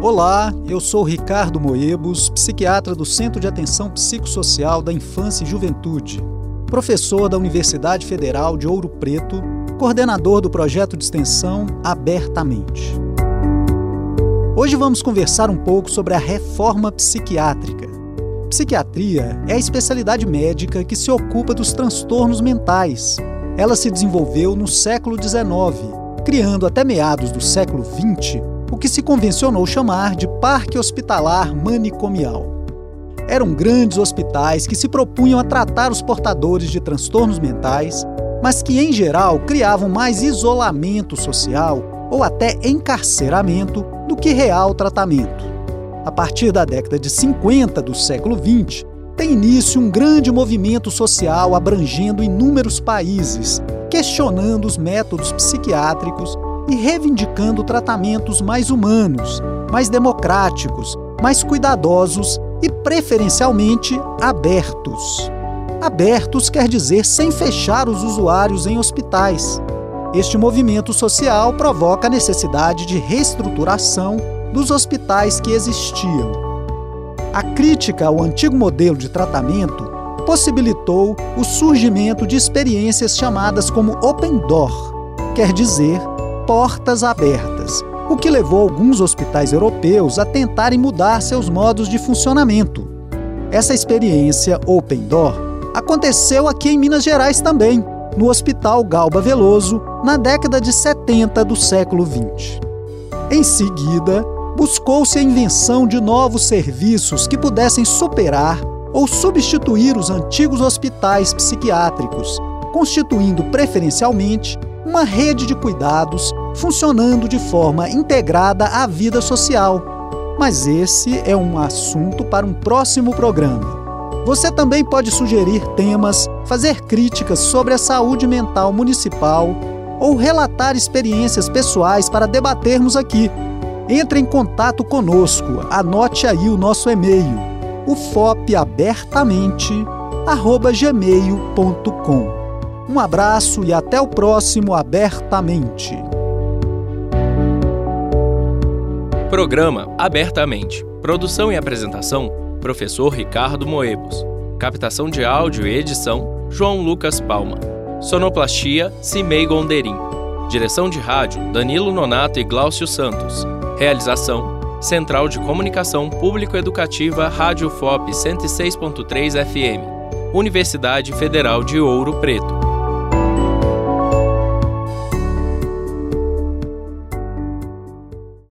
Olá, eu sou Ricardo Moebos, psiquiatra do Centro de Atenção Psicossocial da Infância e Juventude, professor da Universidade Federal de Ouro Preto, coordenador do projeto de extensão Abertamente. Hoje vamos conversar um pouco sobre a reforma psiquiátrica. Psiquiatria é a especialidade médica que se ocupa dos transtornos mentais. Ela se desenvolveu no século XIX, criando até meados do século XX o que se convencionou chamar de Parque Hospitalar Manicomial. Eram grandes hospitais que se propunham a tratar os portadores de transtornos mentais, mas que, em geral, criavam mais isolamento social ou até encarceramento do que real tratamento. A partir da década de 50 do século XX, tem início um grande movimento social abrangendo inúmeros países, questionando os métodos psiquiátricos e reivindicando tratamentos mais humanos, mais democráticos, mais cuidadosos e preferencialmente abertos. Abertos quer dizer sem fechar os usuários em hospitais. Este movimento social provoca a necessidade de reestruturação dos hospitais que existiam. A crítica ao antigo modelo de tratamento possibilitou o surgimento de experiências chamadas como open door, quer dizer, portas abertas, o que levou alguns hospitais europeus a tentarem mudar seus modos de funcionamento. Essa experiência Open Door aconteceu aqui em Minas Gerais também, no Hospital Galba Veloso, na década de 70 do século 20. Em seguida, buscou-se a invenção de novos serviços que pudessem superar ou substituir os antigos hospitais psiquiátricos, constituindo preferencialmente uma rede de cuidados funcionando de forma integrada à vida social. Mas esse é um assunto para um próximo programa. Você também pode sugerir temas, fazer críticas sobre a saúde mental municipal ou relatar experiências pessoais para debatermos aqui. Entre em contato conosco, anote aí o nosso e-mail, ufopabertamente@gmail.com. Um abraço e até o próximo Abertamente. Programa Abertamente. Produção e apresentação: Professor Ricardo Moebos. Captação de áudio e edição: João Lucas Palma. Sonoplastia: Cimei Gonderim. Direção de rádio: Danilo Nonato e Gláucio Santos. Realização: Central de Comunicação Público-Educativa Rádio FOP 106.3 FM. Universidade Federal de Ouro Preto.